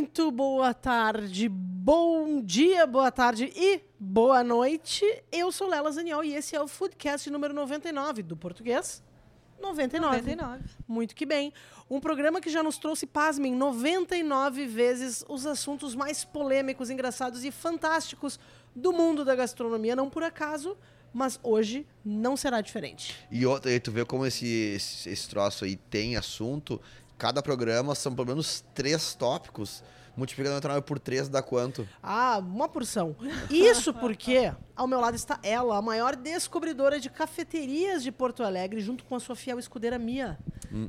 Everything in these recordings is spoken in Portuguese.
Muito boa tarde, bom dia, boa tarde e boa noite. Eu sou Lela Zaniol e esse é o Foodcast número 99 do português. 99. 99. Muito que bem. Um programa que já nos trouxe, pasmem, 99 vezes os assuntos mais polêmicos, engraçados e fantásticos do mundo da gastronomia. Não por acaso, mas hoje não será diferente. E outra, aí tu vê como esse, esse, esse troço aí tem assunto. Cada programa são pelo menos três tópicos. Multiplicando 99 por 3 dá quanto? Ah, uma porção. Isso porque ao meu lado está ela, a maior descobridora de cafeterias de Porto Alegre, junto com a sua fiel escudeira Mia.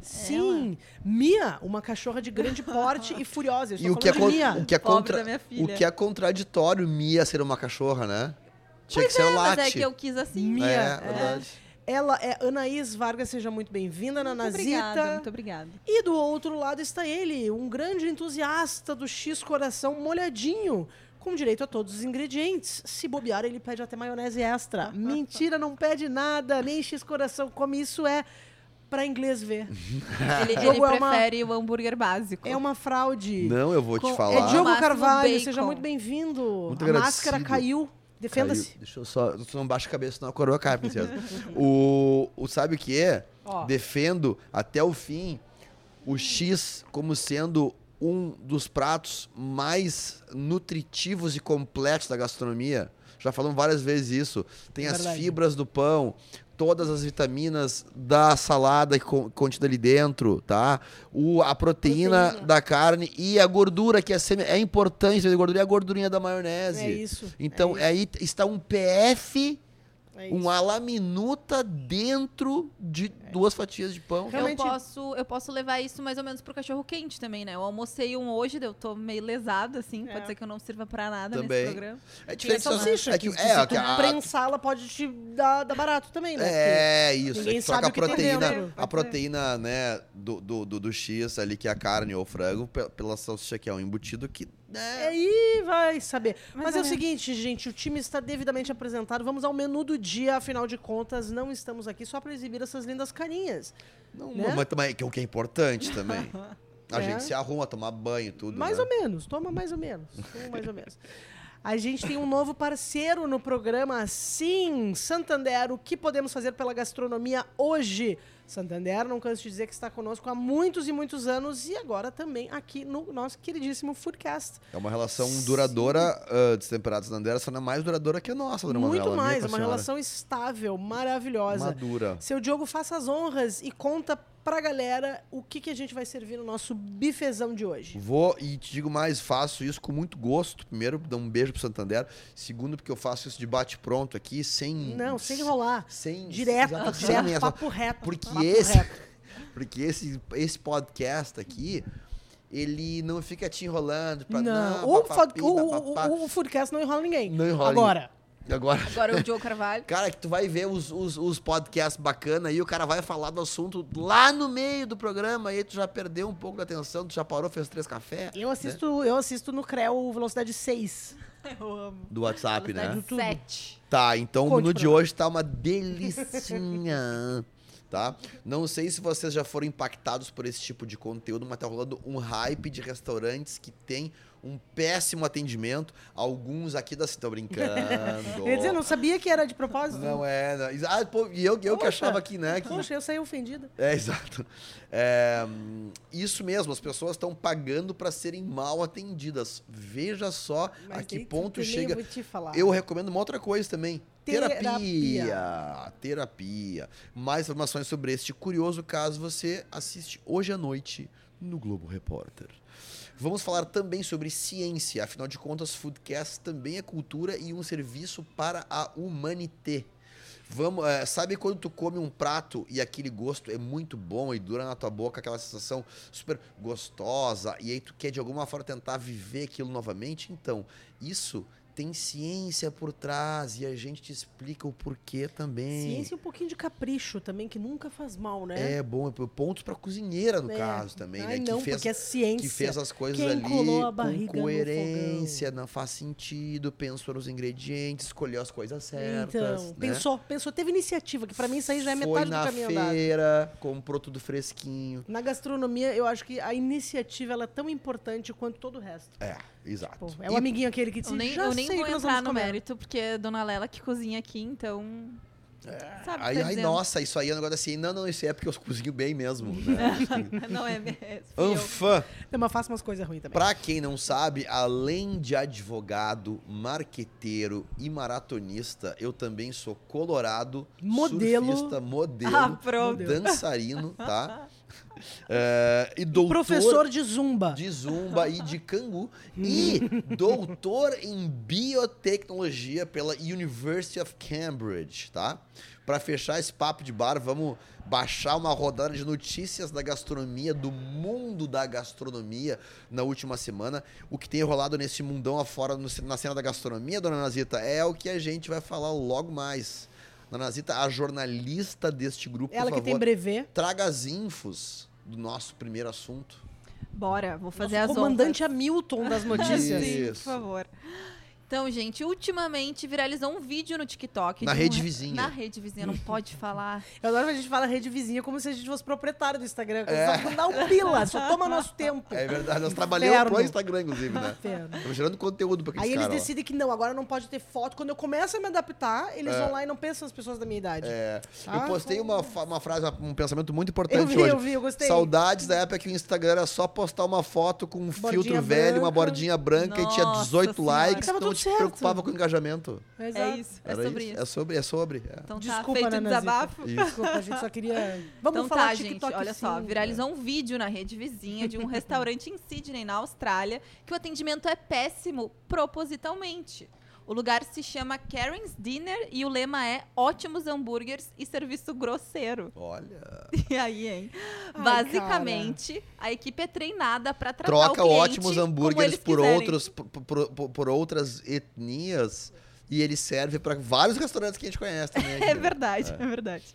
Sim, Mia, uma cachorra de grande porte e furiosa. E o que, é, Mia. o, que é Pobre contra... da minha filha. o que é contraditório Mia ser uma cachorra, né? Tinha Pois que ser é, mas late. é que eu quis assim. Mia. É, verdade. Ela é Anaís Vargas, seja muito bem-vinda, Muito Nanazita. obrigada, muito obrigada. E do outro lado está ele, um grande entusiasta do X Coração molhadinho, com direito a todos os ingredientes. Se bobear, ele pede até maionese extra. Mentira, não pede nada, nem X Coração come isso é para inglês ver. Ele, ele é uma- prefere o hambúrguer básico. É uma fraude. Não, eu vou te Com- falar. É Diogo Carvalho, seja muito bem-vindo. A máscara agradecido. caiu. Defenda-se. Deixa eu só. Não baixa a cabeça, senão a coroa cai, princesa. o, o sabe o que é? Ó. Defendo até o fim o X como sendo um dos pratos mais nutritivos e completos da gastronomia. Já falamos várias vezes isso. Tem as Verdade. fibras do pão, todas as vitaminas da salada que con- contida ali dentro, tá? O, a proteína, Proteína. da carne e a gordura, que é, semi- é importante, a gordura e a gordurinha da maionese. É isso. Então, é aí está um PF, É um ala minuta dentro de duas fatias de pão. Realmente- Eu posso, eu posso levar isso mais ou menos pro cachorro quente também, né? Eu almocei um hoje, eu tô meio lesada, assim. É. Pode ser que eu não sirva pra nada Também. nesse programa. É diferente. salsicha, é que, que, que é, se tu a- prensá-la pode te dar, dar barato também, né? É isso, ninguém é sabe a o que tem proteína, dentro. a proteína, né, do, do, do, do X ali, que é a carne ou o frango, pe- pela salsicha que é um embutido que, né, Aí vai saber. Mas, Mais é o seguinte, gente, o time está devidamente apresentado. Vamos ao menu do dia, afinal de contas, não estamos aqui só para exibir essas lindas carinhas. não, né? mas também, que é o que é importante também. A É. gente se arruma, tomar banho e tudo, mais né? ou menos, toma mais ou menos. Toma mais ou menos. A gente tem um novo parceiro no programa, sim, Santander. O que podemos fazer pela gastronomia hoje? Santander, não canso de dizer que está conosco há muitos e muitos anos e agora também aqui no nosso queridíssimo Foodcast. É uma relação duradoura uh, destemperados na Andera, só não é mais duradoura que a nossa, dona Muito Manuela, mais, uma senhora. relação estável, maravilhosa. madura. Seu Diogo, faça as honras e conta pra galera o que, que a gente vai servir no nosso bifezão de hoje. Vou e te digo mais, faço isso com muito gosto. Primeiro, dar um beijo pro Santander. Segundo, porque eu faço isso de bate pronto aqui, sem Não, sem enrolar. sem Direto, sem direto, essa- papo reto. porque papo esse reto. porque esse esse podcast aqui ele não fica te enrolando pra Não, não, o, papapi, o, papapá. o, o, o Foodcast não enrola ninguém. Não enrola Agora, Agora, Agora o Joe Carvalho. cara, que tu vai ver os, os, os podcasts bacanas aí, o cara vai falar do assunto lá no meio do programa, aí tu já perdeu um pouco da atenção, tu já parou, fez três cafés. eu assisto, eu assisto no CREO Velocidade 6. Eu amo. Do WhatsApp, né? tudo. Sete. Tá, então o Conte menu pra de hoje tá uma delicinha. Tá? Não sei se vocês já foram impactados por esse tipo de conteúdo, mas tá rolando um hype de restaurantes que tem um péssimo atendimento. Alguns aqui da estão brincando. Ia dizer, eu não sabia que era de propósito. Não é. Não. Ah, pô, e eu, eu que achava aqui, né? Que... Poxa, eu saí ofendida. É, exato. É, isso mesmo, as pessoas estão pagando para serem mal atendidas. Veja só Mas a que ponto também chega. Eu te falar. Eu recomendo uma outra coisa também. Terapia. Terapia. Terapia. Mais informações sobre este curioso caso você assiste hoje à noite no Globo Repórter. Vamos falar também sobre ciência. Afinal de contas, Foodcast também é cultura e um serviço para a humanité. Vamos, é, sabe quando tu come um prato e aquele gosto é muito bom e dura na tua boca aquela sensação super gostosa e aí tu quer de alguma forma tentar viver aquilo novamente? Então, isso tem ciência por trás e a gente te explica o porquê também. Ciência e um pouquinho de capricho também, que nunca faz mal, né? É bom, é pontos pra cozinheira no É. caso também, Ai, né? não, que fez, porque é ciência. que fez as coisas Quem ali com coerência, não faz sentido, pensou nos ingredientes, escolheu as coisas certas. Então, né? pensou, pensou, teve iniciativa, que pra mim isso aí já é Foi metade na do caminho andado. feira, comprou tudo fresquinho. Na gastronomia, eu acho que a iniciativa ela é tão importante quanto todo o resto. É, exato. Pô, é E o amiguinho aquele que diz, Eu nem, já eu nem sei vou entrar no comer." mérito, porque é Dona Lela que cozinha aqui, então. Sabe o que Aí, tá ai, dizendo. nossa, isso aí é um negócio assim. Não, não, isso aí é porque eu cozinho bem mesmo. Né? Não é mesmo. eu. Anfã. Não, mas faça umas coisas ruins também. Pra quem não sabe, além de advogado, marqueteiro e maratonista, eu também sou colorado, Modelo. surfista, modelo, Ah, dançarino, tá? É, e doutor Professor de zumba. de zumba e de cangu e doutor em biotecnologia pela University of Cambridge, tá? Pra fechar esse papo de bar, vamos baixar uma rodada de notícias da gastronomia, do mundo da gastronomia na última semana. O que tem rolado nesse mundão afora no- na cena da gastronomia, dona Nazita, é o que a gente vai falar logo mais. Dona Nazita, a jornalista deste grupo, Ela por que tem favor, brevet. traga as infos do nosso primeiro assunto. Bora, vou fazer Nosso as comandante honras. Hamilton das notícias. Sim, por favor. Então, gente, ultimamente viralizou um vídeo no TikTok. Na de um rede re- vizinha. Na rede vizinha, não pode falar. Eu adoro que a gente fala rede vizinha como se a gente fosse proprietário do Instagram. É. Só não dá um pila, só toma nosso tempo. É verdade, nós trabalhamos Inferno. pro Instagram, inclusive, né? Estamos gerando conteúdo pra aqueles Aí eles caras lá. decidem que não, agora não pode ter foto. Quando eu começo a me adaptar, eles vão lá e não pensam nas pessoas da minha idade. É, Ah, eu postei uma, uma frase, um pensamento muito importante Eu vi, hoje. eu vi, eu gostei. Saudades da época que o Instagram era só postar uma foto com um Bordinha filtro velho, uma branca. bordinha branca e tinha Nossa 18 Senhora. likes, Tava não tudo te certo. preocupava com o engajamento. É, É isso, é Era sobre isso. É sobre, é sobre. é. Então tá Desculpa, feito o Nanazita. desabafo. Isso. Desculpa, a gente só queria. Vamos então falar tá, de gente, TikTok olha só, sim. viralizou um vídeo na rede vizinha de um restaurante em Sydney, na Austrália, que o atendimento é péssimo propositalmente. O lugar se chama Karen's Dinner e o lema é ótimos hambúrgueres e serviço grosseiro. Olha. E aí, hein? Ai, Basicamente, a equipe é treinada pra tratar o Troca cliente ótimos como hambúrgueres eles por, quiserem. outros, por- por- por outras etnias e ele serve pra vários restaurantes que a gente conhece também. aqui, É né? verdade, é. verdade.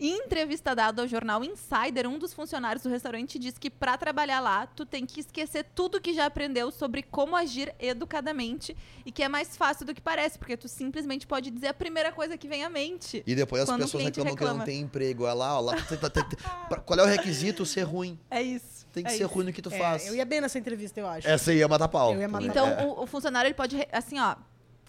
Em entrevista dada ao jornal Insider, um dos funcionários do restaurante disse que pra trabalhar lá, tu tem que esquecer tudo que já aprendeu sobre como agir educadamente e que é mais fácil do que parece, porque tu simplesmente pode dizer a primeira coisa que vem à mente. E depois as pessoas reclamam que não reclama. tem emprego. Olha lá, ó, lá tá- tá- tá- pra- qual é o requisito? Ser ruim. É isso. Tem que é ser isso. ruim no que tu É, faz. eu ia bem nessa entrevista, eu acho. Essa aí ia matar pau. Eu ia matar Então, É. o, o funcionário ele pode, assim, ó,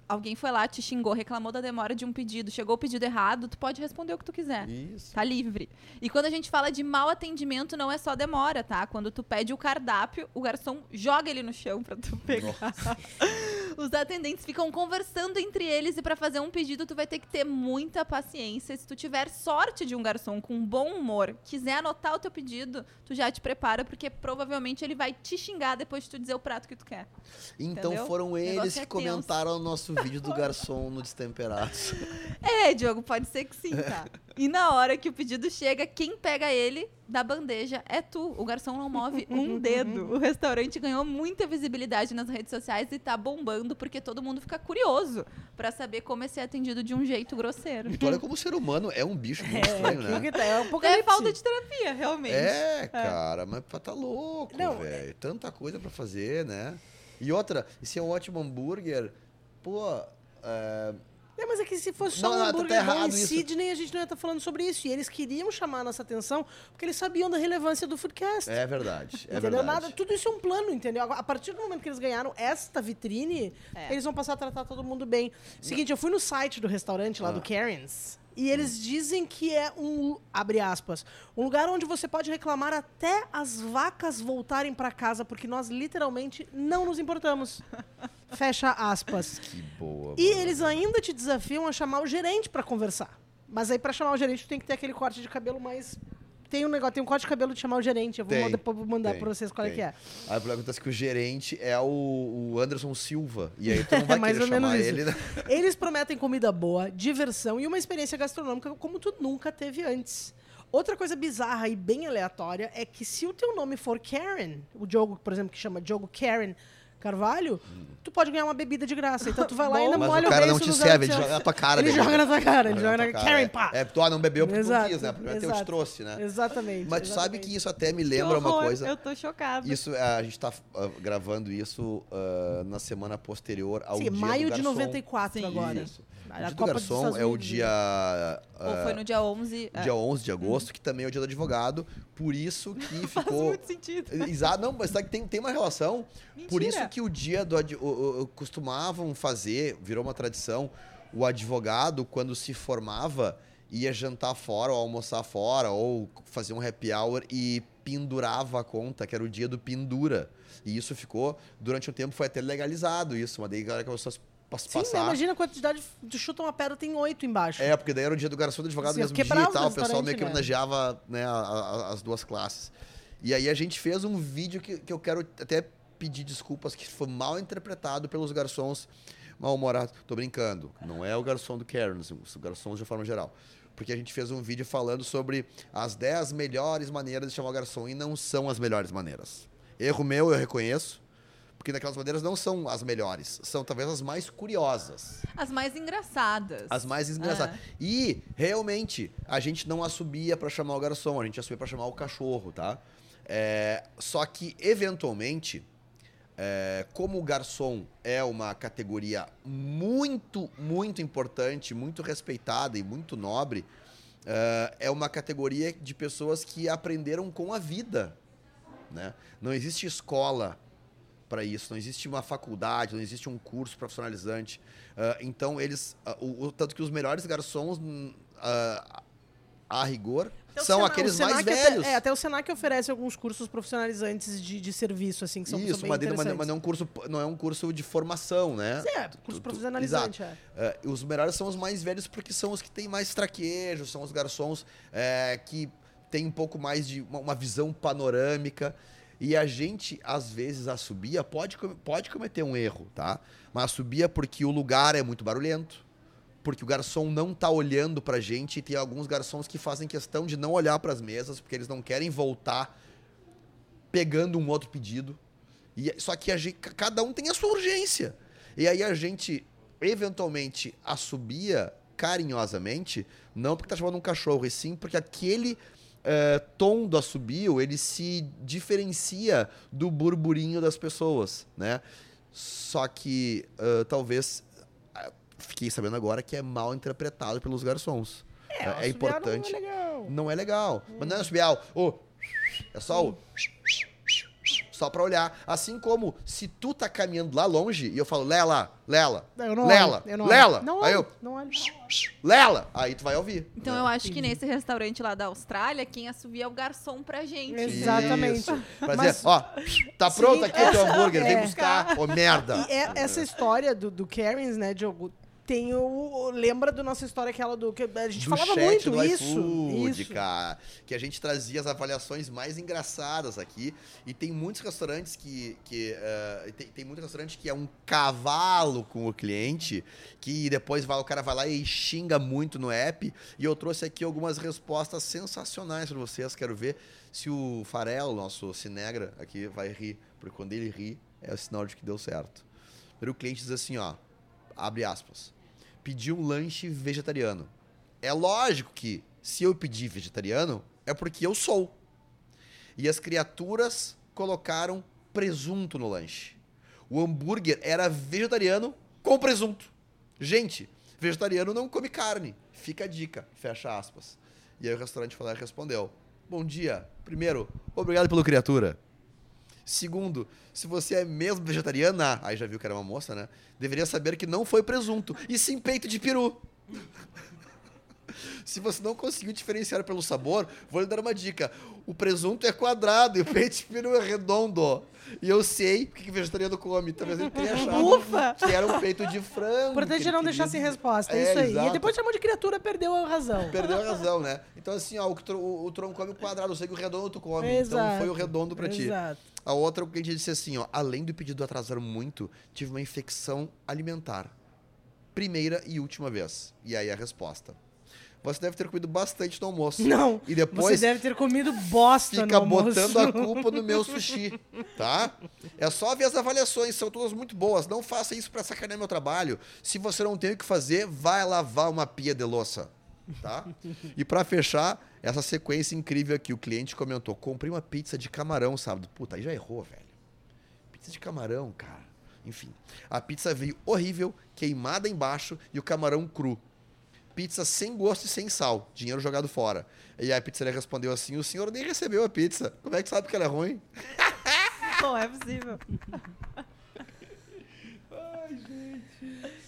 alguém foi lá, te xingou, reclamou da demora de um pedido, chegou o pedido errado, tu pode responder o que tu quiser. Isso. Tá livre. E quando a gente fala de mau atendimento, não é só demora, tá? Quando tu pede o cardápio, o garçom joga ele no chão pra tu pegar. Os atendentes ficam conversando entre eles e pra fazer um pedido tu vai ter que ter muita paciência. Se tu tiver sorte de um garçom com bom humor, quiser anotar o teu pedido, tu já te prepara porque provavelmente ele vai te xingar depois de tu dizer o prato que tu quer. Então Entendeu? foram eles negócio que é comentaram o nosso vídeo do garçom no Destemperados. É, Diogo, pode ser que sim, tá? E na hora que o pedido chega, quem pega ele da bandeja é tu. O garçom não move um dedo. O restaurante ganhou muita visibilidade nas redes sociais e tá bombando porque todo mundo fica curioso pra saber como é ser atendido de um jeito grosseiro. E tu olha como o ser humano é um bicho muito estranho, aquilo né? que tá, é um É apocalipse. falta de terapia, realmente. É, cara, mas tá louco, velho. Tanta coisa pra fazer, né? E outra, esse é um ótimo hambúrguer. Pô, é, É, mas é que se fosse só Não, um tá hambúrguer bom errado em isso. Sydney, a gente não ia estar falando sobre isso. E eles queriam chamar a nossa atenção porque eles sabiam da relevância do Foodcast. é verdade. É entendeu? verdade. Nada, tudo isso é um plano, entendeu? A partir do momento que eles ganharam esta vitrine, É. eles vão passar a tratar todo mundo bem. Seguinte, eu fui no site do restaurante lá Ah. do Karen's. E eles dizem que é um, abre aspas, um lugar onde você pode reclamar até as vacas voltarem para casa, porque nós literalmente não nos importamos. Fecha aspas. Que boa. E mano. eles ainda te desafiam a chamar o gerente pra conversar. Mas aí pra chamar o gerente tu tem que ter aquele corte de cabelo mais tem um negócio, tem um corte de cabelo de chamar o gerente. Eu vou Tem, mandar, depois vou mandar tem, pra vocês qual é tem. que é. Aí o problema acontece que o gerente é o, o Anderson Silva. E aí tu não vai mais querer ou menos chamar isso. ele, né? Eles prometem comida boa, diversão e uma experiência gastronômica como tu nunca teve antes. Outra coisa bizarra e bem aleatória é que se o teu nome for Karen, o jogo, por exemplo, que chama jogo Karen, Carvalho, tu pode ganhar uma bebida de graça. Então tu vai lá e ainda Mas molha o cara beiço não te serve, ele joga na tua cara. Ele joga na tua cara, ele joga na cara, Karen, é. pá. É, tu ah, não bebeu porque Exato, tu quis, né? Primeiro eu te trouxe, né? Exatamente. Mas tu sabe que isso até me lembra uma coisa. Eu tô chocada. Isso, é, a gente tá ah, gravando isso ah, na semana posterior ao Sim, dia do maio de garçom. 94 Sim. agora. Isso. O A dia do garçom é o Unidos, dia... Ou foi no dia 11. é. dia 11 de agosto, que também é o dia do advogado. Por isso que Faz ficou... muito sentido. Exato, não, mas tem, tem uma relação. Por Mentira. isso que o dia do ad- o- o- o- costumavam fazer, virou uma tradição, o advogado, quando se formava, ia jantar fora, ou almoçar fora, ou fazer um happy hour e pendurava a conta, que era o dia do pendura. E isso ficou, durante um tempo, foi até legalizado isso, mas daí a galera começou a Sim, passar. imagina a quantidade de chuta uma pedra, tem oito embaixo. É, porque daí era o dia do garçom do advogado Sim, mesmo dia e tal, o pessoal meio que né? homenageava né, a- a- as duas classes. E aí a gente fez um vídeo que, que eu quero até pedir desculpas, que foi mal interpretado pelos garçons mal-humorados. Tô brincando, não é o garçom do Karen, os garçons de forma geral. Porque a gente fez um vídeo falando sobre as 10 melhores maneiras de chamar o garçom e não são as melhores maneiras. Erro meu, eu reconheço. Porque daquelas maneiras não são as melhores, são talvez as mais curiosas. As mais engraçadas. As mais engraçadas. E, realmente, a gente não assobia pra chamar o garçom, a gente assobia pra chamar o cachorro, tá? É, só que, eventualmente, é, como o garçom é uma categoria muito, muito importante, muito respeitada e muito nobre, é, é uma categoria de pessoas que aprenderam com a vida, né? Não existe escola para isso, não existe uma faculdade, não existe um curso profissionalizante. Ah, então, eles. ah, o, tanto que os melhores garçons, ah, a rigor, Até são Sena- aqueles mais Senac até- velhos. é, até o Senac oferece alguns cursos profissionalizantes de, de serviço, assim, que são, são Isso, bem mas, dentro- mas mas não é um curso, não é um curso de formação, né? Sim, é, Tu- curso tu- profissionalizante, é. É, os melhores são os mais velhos porque são os que têm mais traquejo, são os garçons é, que têm um pouco mais de uma, uma visão panorâmica. E a gente, às vezes, assobia, pode, pode cometer um erro, tá? Mas assobia porque o lugar é muito barulhento, porque o garçom não tá olhando pra gente e tem alguns garçons que fazem questão de não olhar pras mesas porque eles não querem voltar pegando um outro pedido. E, só que gente, cada um tem a sua urgência. E aí a gente, eventualmente, assobia carinhosamente, não porque tá chamando um cachorro, e sim porque aquele eh, tom do assobio, ele se diferencia do burburinho das pessoas, né? Só que ah, talvez, ah, fiquei sabendo agora que é mal interpretado pelos garçons. É, assobiar importante. Não é legal. Não é legal. Mas não é assobiar, o... É só o... Só pra olhar. Assim como se tu tá caminhando lá longe e eu falo, Lela, Lela, Não, eu não Lela, olho, eu não Lela. olho. Não Aí olho, eu, não olho. Lela. Aí tu vai ouvir. Então né? eu acho que nesse restaurante lá da Austrália, quem assovia é o garçom pra gente. Exatamente. Isso. Pra Mas- dizer, ó, tá pronto Sim, aqui o teu hambúrguer, vem é. buscar, ô merda. E é- essa história do, do Karens, né, Diogo, tem o... Lembra da nossa história aquela do... que A gente do falava chat muito do isso. iFood, isso. cara. Que a gente trazia as avaliações mais engraçadas aqui. E tem muitos restaurantes que. que eh, tem, tem muitos restaurantes que é um cavalo com o cliente, que depois vai, o cara vai lá e xinga muito no app. E eu trouxe aqui algumas respostas sensacionais para vocês. Quero ver se o Farelo, nosso Cinegra, aqui vai rir. Porque quando ele ri, é o sinal de que deu certo. Primeiro o cliente diz assim, ó. Abre aspas. Pedi um lanche vegetariano. É lógico que se eu pedir vegetariano, é porque eu sou. E as criaturas colocaram presunto no lanche. O hambúrguer era vegetariano com presunto. Gente, vegetariano não come carne. Fica a dica. Fecha aspas. E aí o restaurante e respondeu: Bom dia. Primeiro, obrigado pelo criatura. Segundo, se você é mesmo vegetariana, aí já viu que era uma moça, né? Deveria saber que não foi presunto, e sim peito de peru. Se você não conseguiu diferenciar pelo sabor, vou lhe dar uma dica. O presunto é quadrado e o peito de peru é redondo. E eu sei o que que vegetariano come. Talvez ele tenha achado Ufa! que era um peito de frango. Importante que é não deixar sem resposta, é, É, isso aí. exato. E depois chamou de criatura, perdeu a razão. Perdeu a razão, né? Então, assim, ó, o, o, o Tron come o quadrado, eu sei que o redondo tu come. Exato. Então foi o redondo pra ti. Exato. A outra, o gente disse assim, ó, além do pedido atrasar muito, tive uma infecção alimentar. Primeira e última vez. E aí a resposta. Você deve ter comido bastante no almoço. Não. E depois Você deve ter comido bosta fica no almoço. botando a culpa no meu sushi, tá? É só ver as avaliações, são todas muito boas. Não faça isso pra sacanear meu trabalho. Se você não tem o que fazer, vai lavar uma pia de louça, tá? E pra fechar, essa sequência incrível aqui, o cliente comentou: comprei uma pizza de camarão sábado. Puta, aí já errou, velho. Pizza de camarão, cara. Enfim, a pizza veio horrível, queimada embaixo e o camarão cru. Pizza sem gosto e sem sal, dinheiro jogado fora. E aí a pizzaria respondeu assim: o senhor nem recebeu a pizza. Como é que sabe que ela é ruim? Não é possível.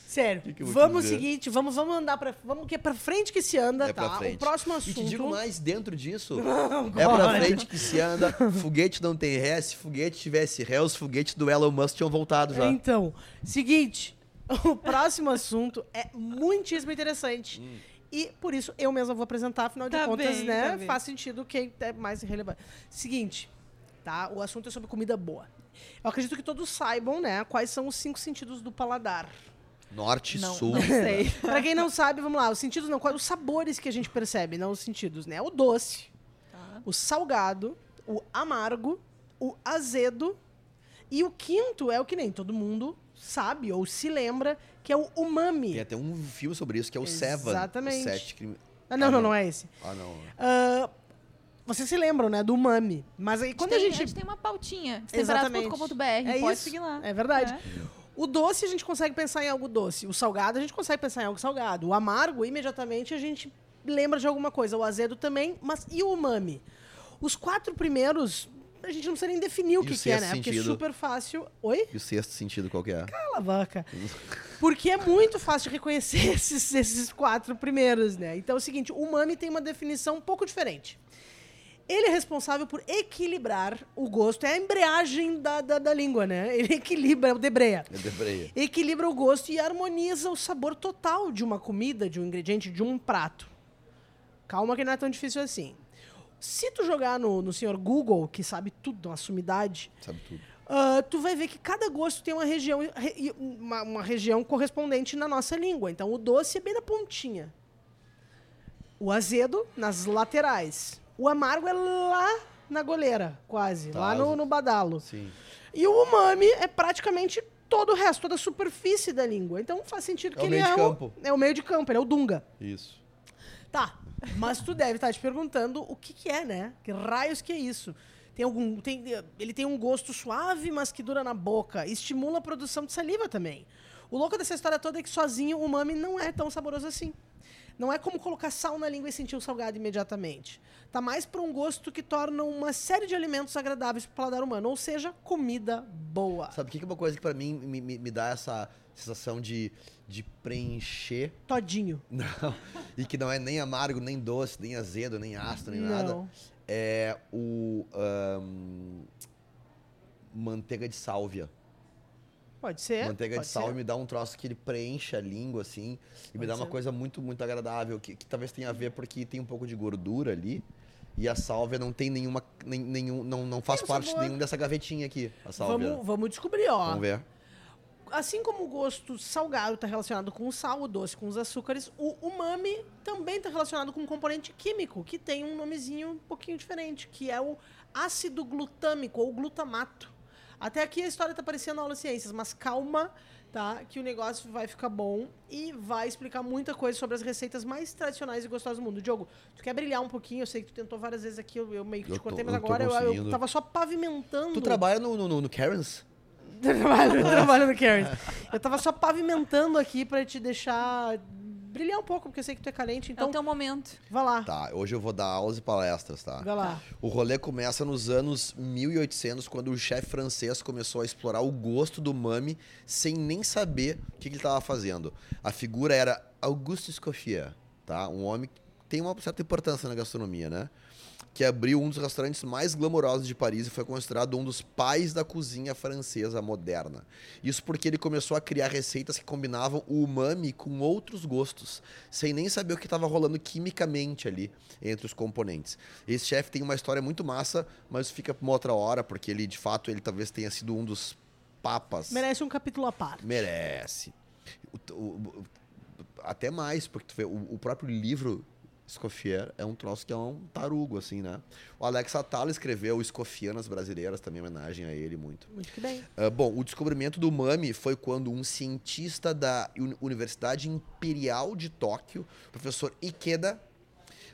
Sério. que vou vamos dizer? seguinte, vamos, vamos andar pra. Vamos que é pra frente que se anda, É tá? O próximo E assunto. te digo mais, dentro disso, Não, é pra God. frente que se anda, foguete não tem ré, se foguete tivesse ré, os foguetes do Elon Musk tinham voltado já. Então, seguinte, o próximo assunto é muitíssimo interessante. Hum. E por isso eu mesma vou apresentar, afinal de Tá contas, bem, né? tá bem. faz sentido quem é mais relevante. Seguinte, tá? O assunto é sobre comida boa. Eu acredito que todos saibam, né, quais são os cinco sentidos do paladar. Norte, Não, sul. não sei. Pra quem não sabe, vamos lá, os sentidos não, quais os sabores que a gente percebe, não os sentidos, né? O doce, Tá. o salgado, o amargo, o azedo e o quinto é o que nem todo mundo sabe ou se lembra, que é o umami. Tem até um filme sobre isso, que é o Seven. Exatamente. Sete crime... Ah, não, Ah, não, não. não é esse. Ah, não. Ah, vocês se lembram, né, do umami. Mas aí quando a tem, gente... tem uma pautinha. Exatamente. Temperado.com.br. É Pode isso, seguir lá. é verdade. É. O doce a gente consegue pensar em algo doce. O salgado a gente consegue pensar em algo salgado. O amargo, imediatamente, a gente lembra de alguma coisa. O azedo também. Mas e o umami? Os quatro primeiros, a gente não precisa nem definir o E que, o que é, né? Porque é sentido? super fácil. Oi? E o sexto sentido qual que é? Cala a vaca. Porque é muito fácil de reconhecer esses, esses quatro primeiros, né? Então é o seguinte, o umami tem uma definição um pouco diferente. Ele é responsável por equilibrar o gosto. É a embreagem da, da, da língua, né? Ele equilibra, o debreia. É debreia. Equilibra o gosto e harmoniza o sabor total de uma comida, de um ingrediente, de um prato. Calma que não é tão difícil assim. Se tu jogar no, no senhor Google, que sabe tudo, uma sumidade, Sabe tudo. ah, tu vai ver que cada gosto tem uma região, re- uma, uma região correspondente na nossa língua. Então, o doce é bem na pontinha. O azedo, nas laterais. O amargo é lá na goleira, quase. Tá. Lá no, no badalo. Sim. E o umami é praticamente todo o resto, toda a superfície da língua. Então, faz sentido É que o ele meio é de o, campo. é o meio de campo, ele é o dunga. Isso. Tá, mas tu deve estar te perguntando o que, que é, né? Que raios que é isso? Tem algum, tem, ele tem um gosto suave, mas que dura na boca. Estimula a produção de saliva também. O louco dessa história toda é que sozinho o umami não é tão saboroso assim. Não é como colocar sal na língua e sentir o salgado imediatamente. Tá mais para um gosto que torna uma série de alimentos agradáveis para o paladar humano, ou seja, comida boa. Sabe o que que é uma coisa que pra mim me, me, me dá essa sensação de, de preencher? Todinho. Não. E que não é nem amargo, nem doce, nem azedo, nem ácido, nem nada. Não. É o. ahn, manteiga de sálvia. Pode ser. manteiga pode de sálvia ser. me dá um troço que ele preenche a língua, assim, e me Pode dá uma ser. coisa muito, muito agradável, que, que talvez tenha a ver porque tem um pouco de gordura ali. E a sálvia não tem nenhuma. Nem, nenhum, não, não faz Tem parte sabor. nenhum dessa gavetinha aqui, a sálvia. Vamos, vamos descobrir, ó. Vamos ver. assim como o gosto salgado está relacionado com o sal, o doce com os açúcares, o umami também está relacionado com um componente químico, que tem um nomezinho um pouquinho diferente, que é o ácido glutâmico, ou glutamato. Até aqui a história está parecendo aula de ciências, mas calma, tá? Que o negócio vai ficar bom e vai explicar muita coisa sobre as receitas mais tradicionais e gostosas do mundo. Diogo, tu quer brilhar um pouquinho? Eu sei que tu tentou várias vezes aqui, eu, eu meio que Eu te tô- cortei, mas eu tô agora eu, eu tava só pavimentando. Tu trabalha no, no, no, Karen's? Eu trabalho, trabalho no Karen. Eu tava só pavimentando aqui pra te deixar brilhar um pouco, porque eu sei que tu é carente, É então o teu momento. vá lá. Tá, hoje eu vou dar aulas e palestras, tá? Vai lá. O rolê começa nos anos 1800, quando o chefe francês começou a explorar o gosto do umami sem nem saber o que, que ele estava fazendo. A figura era Auguste Escoffier, tá? Um homem que tem uma certa importância na gastronomia, né? Que abriu um dos restaurantes mais glamourosos de Paris e foi considerado um dos pais da cozinha francesa moderna. Isso porque ele começou a criar receitas que combinavam o umami com outros gostos, sem nem saber o que estava rolando quimicamente ali entre os componentes. Esse chefe tem uma história muito massa, mas fica para uma outra hora, porque ele, de fato, ele talvez tenha sido um dos papas. Merece um capítulo à parte. Merece. O- o- o- até mais, porque tu vê, o, o próprio livro Escoffier é um troço que é um tarugo, assim, né? O Alex Atala escreveu Escofianas Brasileiras, também em homenagem a ele muito. Muito que bem. Uh, bom, o descobrimento do umami foi quando um cientista da Uni- Universidade Imperial de Tóquio, professor Ikeda,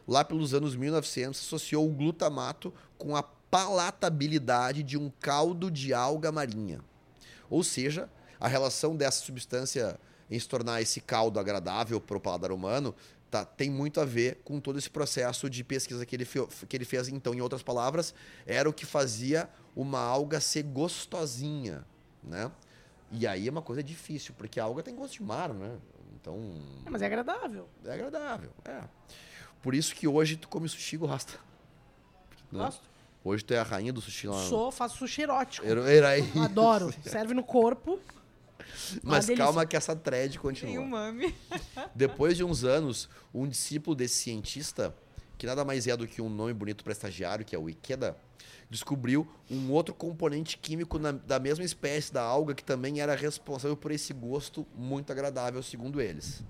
lá pelos anos 1900, associou o glutamato com a palatabilidade de um caldo de alga marinha. Ou seja, a relação dessa substância em se tornar esse caldo agradável para o paladar humano tá, tem muito a ver com todo esse processo de pesquisa que ele, que ele fez. Então, em outras palavras, era o que fazia uma alga ser gostosinha, né? E aí é uma coisa difícil, porque a alga tem gosto de mar, né? Então, É, mas é agradável. é agradável, é. Por isso que hoje tu come sushi e gosta. né? Gosto. Hoje tu é a rainha do sushi lá. Sou, faço sushi erótico. Era, era. Adoro. Serve no corpo. Mas calma que essa thread Tem continua. um mame. Depois de uns anos, um discípulo desse cientista, que nada mais é do que um nome bonito para estagiário, que é o Ikeda, descobriu um outro componente químico na- da mesma espécie da alga que também era responsável por esse gosto muito agradável, segundo eles.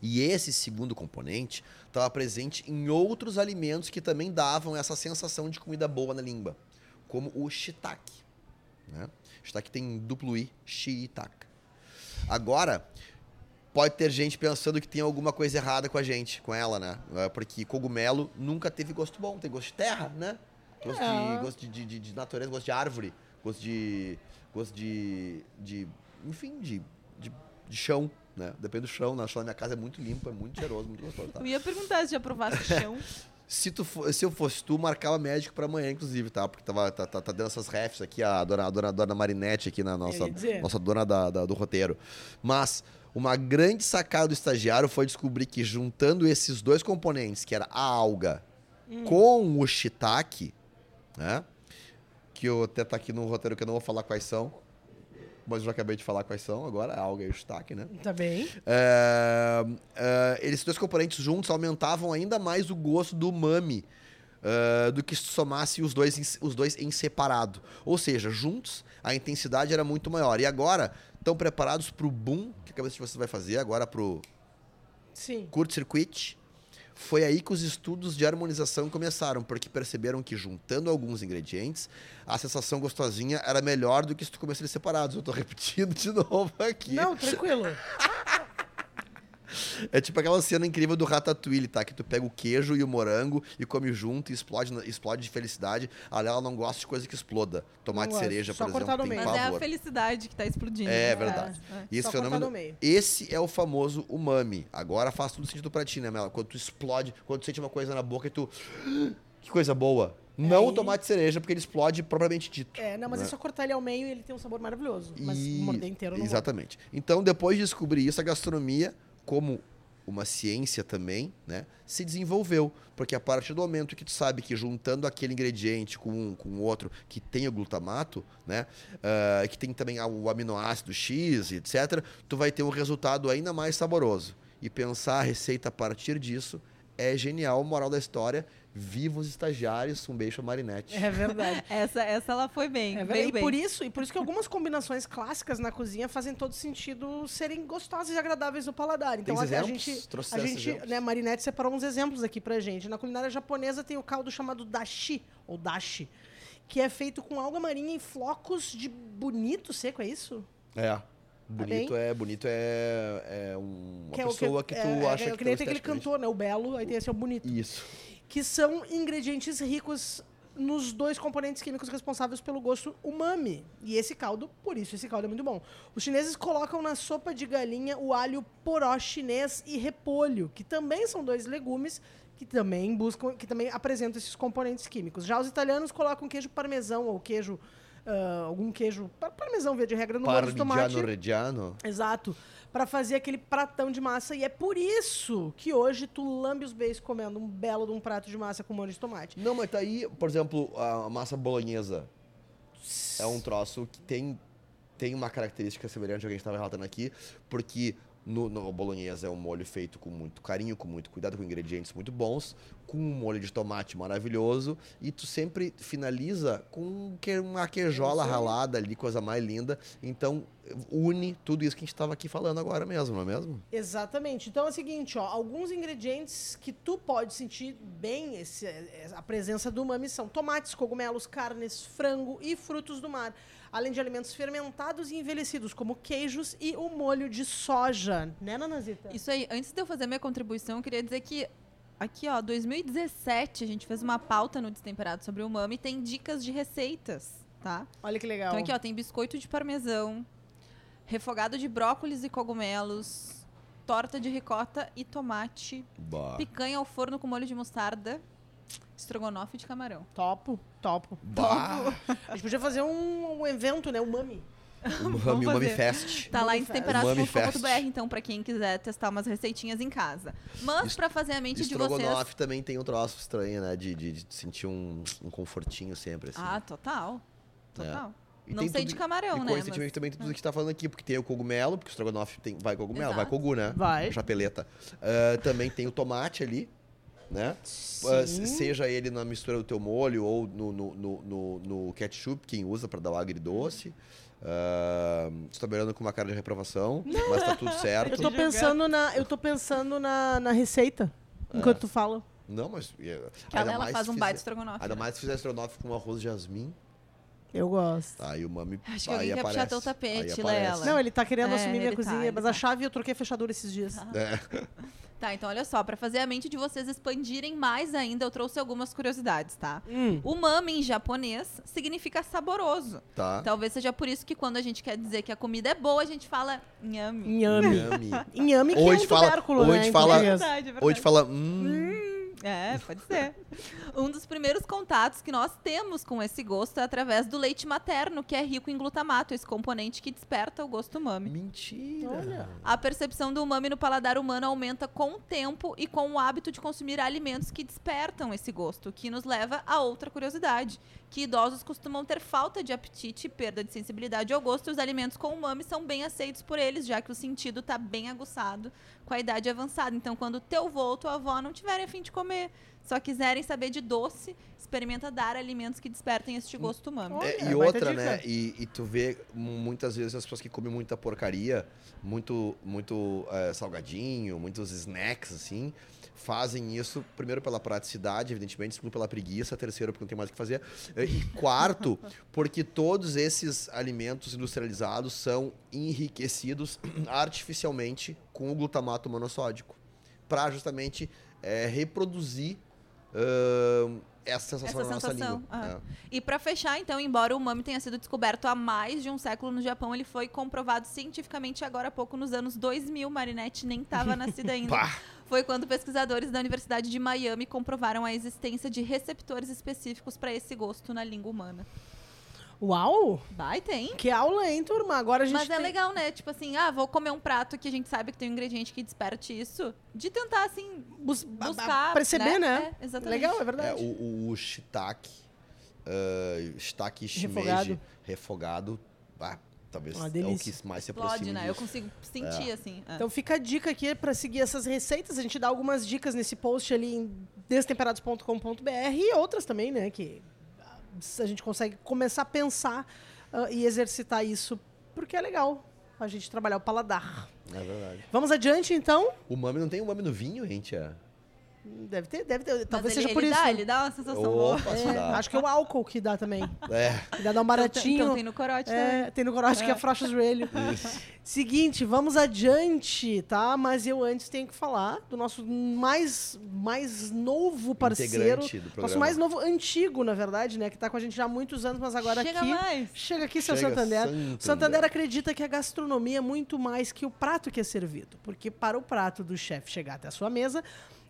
E esse segundo componente estava presente em outros alimentos que também davam essa sensação de comida boa na língua, como o shiitake. Né? Shiitake tem duplo I, shiitake. Agora, pode ter gente pensando que tem alguma coisa errada com a gente, com ela, né? É, Porque cogumelo nunca teve gosto bom, tem gosto de terra, né? Gosto, É. de, gosto de, de- de- de natureza, gosto de árvore, gosto de. gosto de. de enfim, de, de, de chão, né? Depende do chão, na chão da minha casa é muito limpo, é muito cheiroso, muito gostoso. Tá? Eu ia perguntar se já provasse chão. Se, tu fo- se eu fosse tu, marcava médico pra amanhã, inclusive, tá? Porque tava, tá, tá, tá dando essas refs aqui, a dona, a dona, a dona Marinette aqui na nossa, nossa dona da- da- do roteiro. Mas uma grande sacada do estagiário foi descobrir que juntando esses dois componentes, que era a alga com o shiitake, né? Que eu até tá aqui no roteiro que eu não vou falar quais são, mas eu já acabei de falar quais são agora, a alga e o shiitake, né? Tá bem. É, é, esses dois componentes juntos aumentavam ainda mais o gosto do umami é, do que se somasse os dois, em- os dois em separado. Ou seja, juntos a intensidade era muito maior. E agora estão preparados para o boom que a cabeça de vocês vai fazer, agora para o Sim. Foi aí que os estudos de harmonização começaram, porque perceberam que juntando alguns ingredientes, a sensação gostosinha era melhor do que se tu comesse eles separados. Eu tô repetindo de novo aqui. Não, tranquilo. É tipo aquela cena incrível do Ratatouille, tá? Que tu pega o queijo e o morango e come junto e explode, explode de felicidade. A Lela não gosta de coisa que exploda. Tomate cereja, Só por cortar exemplo, no tem meio. Mas é a felicidade que tá explodindo. É né? verdade. É. E esse Só fenômeno, no meio. esse é o famoso umami. Agora faz tudo sentido pra ti, né, Mela? Quando tu explode, quando tu sente uma coisa na boca e tu... Que coisa boa. Não o Aí- tomate cereja, porque ele explode propriamente dito. É, não, mas é né? só cortar ele ao meio e ele tem um sabor maravilhoso. Mas E- morder inteiro não Exatamente. Então, depois de descobrir isso, a gastronomia, como uma ciência também, né, se desenvolveu. Porque a partir do momento que tu sabe que juntando aquele ingrediente com um, com outro que tem o glutamato, né, ah, que tem também o aminoácido X, etc., tu vai ter um resultado ainda mais saboroso. E pensar a receita a partir disso é genial. Moral da história, viva os estagiários, um beijo a Marinette. É verdade. Essa, essa ela foi bem. É verdade. E bem. por isso, e por isso que algumas combinações clássicas na cozinha fazem todo sentido serem gostosas e agradáveis no paladar. Então a, a gente, Trouxe a gente, exemplos? né, Marinette separou uns exemplos aqui pra gente. Na culinária japonesa tem o caldo chamado dashi ou dashi, que é feito com alga marinha em flocos de bonito seco, é isso? É. Bonito bem? é, bonito é, é um- uma é o pessoa que, tu é, acha é, que que nem tem aquele cantor, né, o Belo, aí tem esse é o bonito. Isso. que são ingredientes ricos nos dois componentes químicos responsáveis pelo gosto umami. E esse caldo, por isso esse caldo é muito bom. Os chineses colocam na sopa de galinha o alho poró chinês e repolho, que também são dois legumes que também buscam, que também apresentam esses componentes químicos. Já os italianos colocam queijo parmesão ou queijo ah, algum queijo par- parmesão via de regra no molho de tomate. Parmigiano Reggiano. Exato. Pra fazer aquele pratão de massa. E é por isso que hoje tu lambe os beijos comendo um belo de um prato de massa com molho de tomate. Não, mas tá aí, por exemplo, a massa bolonhesa. É um troço que tem, tem uma característica semelhante ao que a gente estava relatando aqui, porque No, no bolonhesa é um molho feito com muito carinho, com muito cuidado, com ingredientes muito bons, com um molho de tomate maravilhoso e tu sempre finaliza com uma queijola aí. ralada ali, coisa mais linda. Então une tudo isso que a gente estava aqui falando agora mesmo, não é mesmo? Exatamente. Então é o seguinte, ó, alguns ingredientes que tu pode sentir bem esse- a presença do umami são tomates, cogumelos, carnes, frango e frutos do mar, além de alimentos fermentados e envelhecidos, como queijos e o molho de soja, né, Nanazita? Isso aí, antes de eu fazer minha contribuição, eu queria dizer que aqui, ó, 2017, a gente fez uma pauta no Destemperado sobre o umami e tem dicas de receitas, tá? Olha que legal. Então aqui, ó, tem biscoito de parmesão, refogado de brócolis e cogumelos, torta de ricota e tomate, Bah. picanha ao forno com molho de mostarda, estrogonofe de camarão. Topo, topo. Bah. A gente podia fazer um, um evento, né, o Mami. O Mami, o Mami. Fest. Tá lá em temperados.com.br, Fest. então, pra quem quiser testar umas receitinhas em casa. Mas Est- pra fazer a mente de vocês... Estrogonofe também tem um troço estranho, né? De, de- de sentir um, um confortinho sempre, assim. Ah, total. Total. E Não tem sei tudo- de camarão, e né? coincidentemente mas- também tudo que a gente tá falando aqui, porque tem o cogumelo, porque o estrogonofe tem, vai cogumelo, vai Exato. cogu, né? Vai. Chapeleta. Ah, também tem o tomate ali, né? Ah, Sim. se- seja ele na mistura do teu molho ou no, no, no, no- no ketchup, quem usa pra dar o agridoce. Ah, Estou trabalhando com uma cara de reprovação, mas tá tudo Eu certo. tô pensando na, eu tô pensando na, na receita, enquanto tu fala. Não, mas... e- Que ela, ainda ela mais faz se um fizer- baita estrogonofe. Ainda né? mais se fizer estrogonofe com arroz de jasmim, Eu gosto. aí o mami Acho que aí alguém quer puxar teu tapete. Lela. Não, ele tá querendo É, assumir minha tá, cozinha, mas tá. a chave eu troquei a fechadura esses dias. É. Tá, então olha só, pra fazer a mente de vocês expandirem mais ainda, eu trouxe algumas curiosidades, tá? Hum. Umami em japonês significa saboroso. Tá. Talvez seja por isso que quando a gente quer dizer que a comida é boa, a gente fala nhame. Inhame. Yummy. Inhame que a é um fala- tubérculo, né, fala- português. verdade, é Ou a gente fala... Hum, É, pode ser. Um dos primeiros contatos que nós temos com esse gosto é através do leite materno, que é rico em glutamato, esse componente que desperta o gosto umami. mentira. Olha. A percepção do umami no paladar humano aumenta com o tempo e com o hábito de consumir alimentos que despertam esse gosto, o que nos leva a outra curiosidade, que idosos costumam ter falta de apetite e perda de sensibilidade ao gosto, e os alimentos com umami são bem aceitos por eles, já que o sentido está bem aguçado com a idade avançada. Então, quando teu vô ou tua avó não tiverem a fim de comer, só quiserem saber de doce, experimenta dar alimentos que despertem este gosto umami. Olha, É, e baita outra, né? E, e tu vê mu- muitas vezes as pessoas que comem muita porcaria, muito, muito eh, salgadinho, muitos snacks, assim, fazem isso, primeiro pela praticidade, evidentemente, segundo pela preguiça, terceiro porque não tem mais o que fazer, eh, e quarto, porque todos esses alimentos industrializados são enriquecidos artificialmente com o glutamato monossódico, para justamente eh, reproduzir ahn, essa sensação Essa na nossa sensação, língua. ah. né? E pra fechar, então, embora o umami tenha sido descoberto há mais de um século no Japão, ele foi comprovado cientificamente agora há pouco, nos anos 2000. Marinette nem estava nascida ainda. Foi quando pesquisadores da Universidade de Miami comprovaram a existência de receptores específicos para esse gosto na língua humana. Uau! Vai, tem. Que aula, hein, turma? Agora a gente Mas é tem- legal, né? Tipo assim, ah, vou comer um prato que a gente sabe que tem um ingrediente que desperte isso. De tentar, assim, Bus- buscar. perceber, né? É, exatamente. Legal, é É, verdade. o, o shiitake, uh, shiitake shimeji Refogado. refogado, ah, talvez Uma é o delícia. que mais se Explode, aproxima né? Eu consigo sentir, assim. é. Então fica a dica aqui para seguir essas receitas. A gente dá algumas dicas nesse post ali em destemperados.com.br e outras também, né? Que a gente consegue começar a pensar ah, e exercitar isso, porque é legal a gente trabalhar o paladar. É verdade. Vamos adiante, então? O mami não tem umami no vinho, gente? É. Deve ter, deve ter. Mas Talvez ele, seja por ele isso. Dá, ele dá uma sensação boa. É, dá. acho que é o álcool que dá também. É, Que dá dar um Então, baratinho. então tem no corote também. É, tem no corote que É. afrouxa o joelho. isso. Seguinte, vamos adiante, tá? Mas eu antes tenho que falar do nosso mais, mais novo parceiro. Nosso mais novo, antigo, na verdade, né? Que tá com a gente já há muitos anos, mas agora Chega aqui. mais. Chega aqui, seu Chega, Santander. Santander. Santander acredita que a gastronomia é muito mais que o prato que é servido. Porque para o prato do chefe chegar até a sua mesa,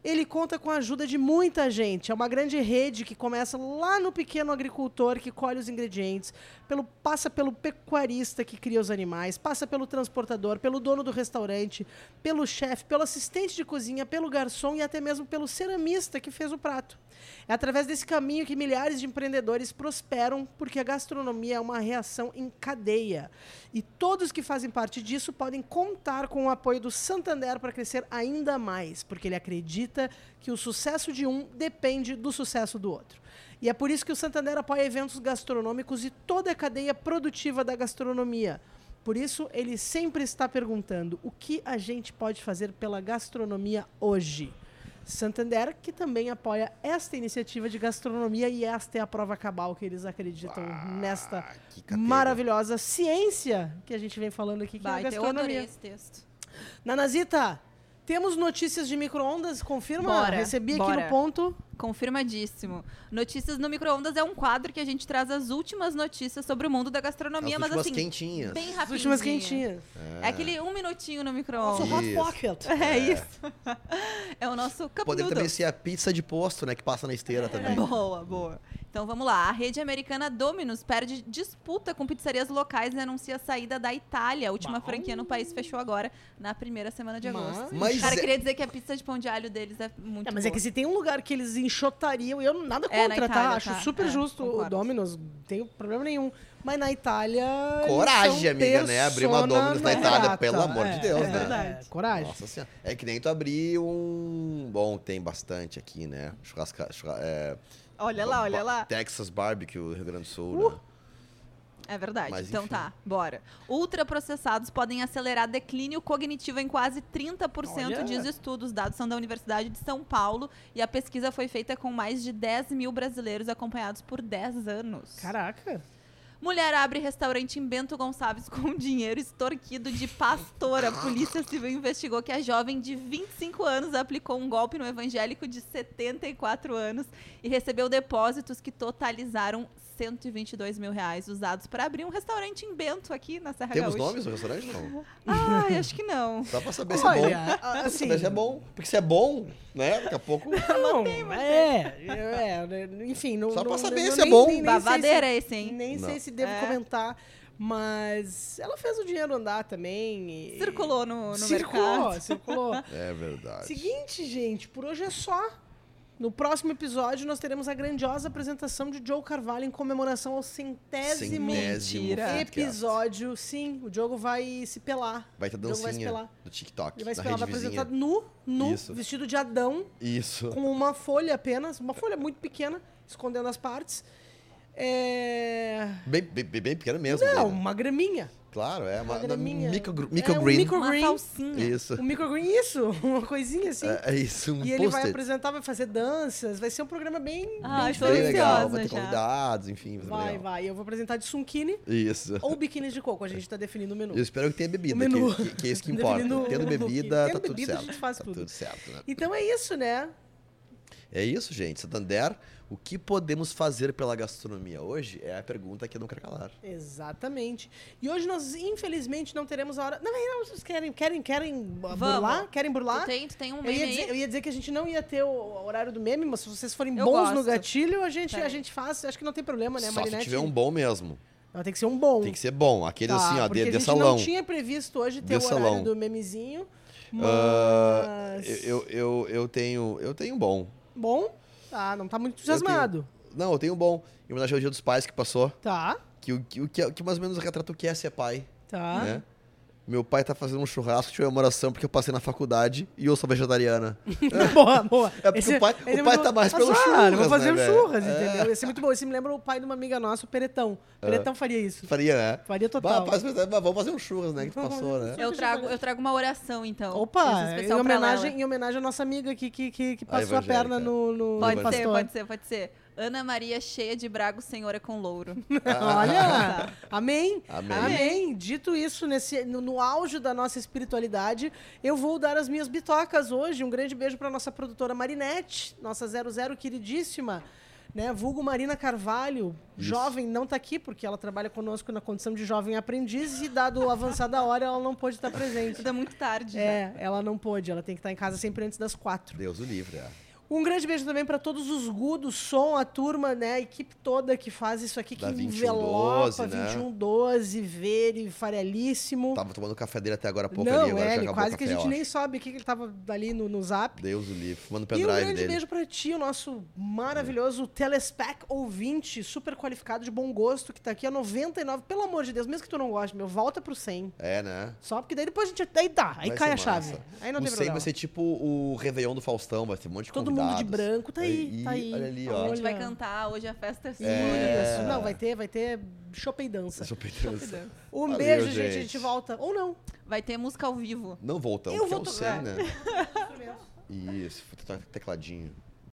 Ele conta com a ajuda de muita gente. É uma grande rede que começa lá no pequeno agricultor que colhe os ingredientes, pelo, passa pelo pecuarista que cria os animais, passa pelo transportador, pelo dono do restaurante, pelo chefe, pelo assistente de cozinha, pelo garçom e até mesmo pelo ceramista que fez o prato. É através desse caminho que milhares de empreendedores prosperam, porque a gastronomia é uma reação em cadeia. E todos que fazem parte disso podem contar com o apoio do Santander para crescer ainda mais, porque ele acredita que o sucesso de um depende do sucesso do outro. E é por isso que o Santander apoia eventos gastronômicos e toda a cadeia produtiva da gastronomia. Por isso, ele sempre está perguntando o que a gente pode fazer pela gastronomia hoje. Santander, que também apoia esta iniciativa de gastronomia e esta é a prova cabal que eles acreditam nesta maravilhosa ciência que a gente vem falando aqui, que é a Baita, eu adorei gastronomia. esse texto. Nanazita, temos notícias de micro-ondas? Confirma? Bora, Recebi aqui bora. no ponto. Confirmadíssimo. Notícias no micro-ondas é um quadro que a gente traz as últimas notícias sobre o mundo da gastronomia, As mas últimas assim, quentinhas. bem As rapidinho. últimas quentinhas. É aquele um minutinho no Nosso micro-ondas. Hot Isso. Pocket. É isso. É o nosso cup Poderia noodle. também ser a pizza de posto, né? Que passa na esteira também. Boa, boa. Então vamos lá. A rede americana Domino's perde disputa com pizzarias locais e anuncia a saída da Itália. A última franquia no país fechou agora, na primeira semana de Mas- agosto. Mas Cara, é- queria dizer que a pizza de pão de alho deles é muito É, mas é boa. que se tem um lugar que eles enxotariam, eu nada É, contra, tá? Itália, Acho tá. super É, justo o concordo. Domino's, não tem problema nenhum. Mas na Itália. Coragem, são amiga, né? Abrir uma Domino's na Itália, grata. pelo amor de É, Deus, é né? verdade. Coragem. Nossa senhora. É que nem tu abrir um. Bom, tem bastante aqui, né? Churrasca... churra- É... Olha lá, olha lá. Texas Barbecue, Rio Grande do Sul, Uh! né? É verdade. Mas, então enfim. tá, bora. Ultraprocessados podem acelerar declínio cognitivo em quase 30%, Olha. diz estudos. Os dados são da Universidade de São Paulo e a pesquisa foi feita com mais de 10 mil brasileiros acompanhados por 10 anos. Caraca. Mulher abre restaurante em Bento Gonçalves com dinheiro extorquido de pastor. A polícia civil investigou que a jovem de 25 anos aplicou um golpe no evangélico de 74 anos e recebeu depósitos que totalizaram 122 mil reais usados para abrir um restaurante em Bento aqui na Serra Temos Gaúcha. nomes no restaurante? Não. Ai, acho que não. Só pra saber se é bom. Olha, assim. Saber se é bom. Porque se é bom, né? Daqui a pouco. Não, é, é, é, enfim. Não, Só pra não- saber não- se é bom. nem- nem sei se- Babadeira esse, hein? Nem Não. sei se devo É. comentar, mas ela fez o dinheiro andar também. e- Circulou no, no circulou, mercado. circulou. É verdade. Seguinte, gente, por hoje é só. No próximo episódio, nós teremos a grandiosa apresentação de Joe Carvalho em comemoração ao centésimo, Centésimo Mentira. podcast. episódio. Sim, o Diogo vai se pelar. Vai ter vai se dancinha pelar. do TikTok. Ele vai se pelar, vai apresentar nu, nu, Isso. vestido de Adão, Isso. com uma folha apenas, uma folha muito pequena, escondendo as partes. É... Bem, bem, bem pequeno mesmo. Não, dele. uma graminha. Claro, é uma, uma micro, É um microgreen. Uma salsinha. Isso. Um microgreen, isso, uma coisinha assim. É, é isso, um e ele vai apresentar, vai fazer danças, vai ser um programa bem, Ah, bem Bem legal, vai ter já. convidados, enfim. Vai, Vai. Eu vou apresentar de sunkini Isso. ou biquíni de coco. A gente tá definindo o menu. Eu espero que tenha bebida, O menu. que, que, que é isso que importa. Definindo Tendo bebida, tá Tendo tudo bebida, a certo. gente faz tá tudo. tudo certo, né? Então é isso, né? É isso, gente. Santander, o que podemos fazer pela gastronomia hoje é a pergunta que eu não quero calar. Exatamente. E hoje nós, infelizmente, não teremos a hora. Não, não, vocês querem, querem, querem burlar? Querem burlar? Tu tem, tu tem um Eu meme ia, aí? dizer, eu ia dizer que a gente não ia ter o horário do meme, mas se vocês forem Eu bons no gosto. gatilho, a gente, a gente faz. Acho que não tem problema, né, Só Marinette? se tiver um bom mesmo. Não, tem que ser um bom. Tem que ser bom. Aquele Tá, assim, ó, porque de, a de gente salão. não tinha previsto hoje ter De o horário salão. do memezinho, mas... Ah, eu, eu, eu tenho. Eu tenho um bom. Bom, tá, não tá muito entusiasmado. Não, eu tenho um bom. Em homenagem ao Dia dos Pais que passou. Tá, Que, o- que, que, que mais ou menos retrata o que é ser pai. tá. Né? Meu pai tá fazendo um churrasco, tive uma oração porque eu passei na faculdade e eu sou vegetariana. boa, boa. É porque o pai- o esse pai tá mais pelo Azar, churras, Vou fazer né, um churras, É. entendeu? Esse é muito bom. Esse me lembra o pai de uma amiga nossa, o Peretão. Peretão faria isso. Faria, né? Faria Bah, total. faz- mas vamos fazer um churras, né? Que tu passou, né? Eu trago, eu trago uma oração, então. Opa, Esse em homenagem, em homenagem à nossa amiga que, que, que, que passou a evangélica. perna no, no Pode no ser, pastor. pode ser, pode ser. Ana Maria cheia de brago, senhora com louro. Olha! Amém. Amém. Amém. Dito isso, nesse, no, no auge da nossa espiritualidade, eu vou dar as minhas bitocas hoje. Um grande beijo para nossa produtora Marinette, nossa 00 queridíssima. né? Vulgo Marina Carvalho, Isso. jovem, não tá aqui porque ela trabalha conosco na condição de jovem aprendiz e dado a avançada hora ela não pôde estar presente. Tudo é muito tarde. já. É, ela não pôde, ela tem que estar em casa sempre antes das quatro. Deus o livre, é. Um grande beijo também para todos os Gu do som, a turma, né, a equipe toda que faz isso aqui, que Da 2112, envelopa, né? 2112, Vere, Farelíssimo. Tava tomando café dele até agora há pouco não, ali, agora é, ele, quase que a gente nem sabe o que que ele tava ali no, no zap. Deus o livre, fumando o E um pendrive grande dele. beijo pra ti, o nosso maravilhoso telespec ouvinte, super qualificado, de bom gosto, que tá aqui a 99. Pelo amor de Deus, mesmo que tu não goste, meu, volta pro 100. É, né? Só porque daí depois a gente. Aí tá, aí Vai cai ser a chave. Aí não o tem 100 problema. vai ser tipo o Réveillon do Faustão, vai ter um monte de Todo. Mundo de branco, tá aí, tá aí. Olha ali, A ó. gente vai cantar, hoje a festa é sua. É. Isso. Não, vai ter, vai ter chope e dança. Essa pedança. Um Valeu, beijo, gente. gente. A gente volta. Ou não. Vai ter música ao vivo. Não voltamos, Eu que é vou o tocar. 100, né? Isso, tecladinho.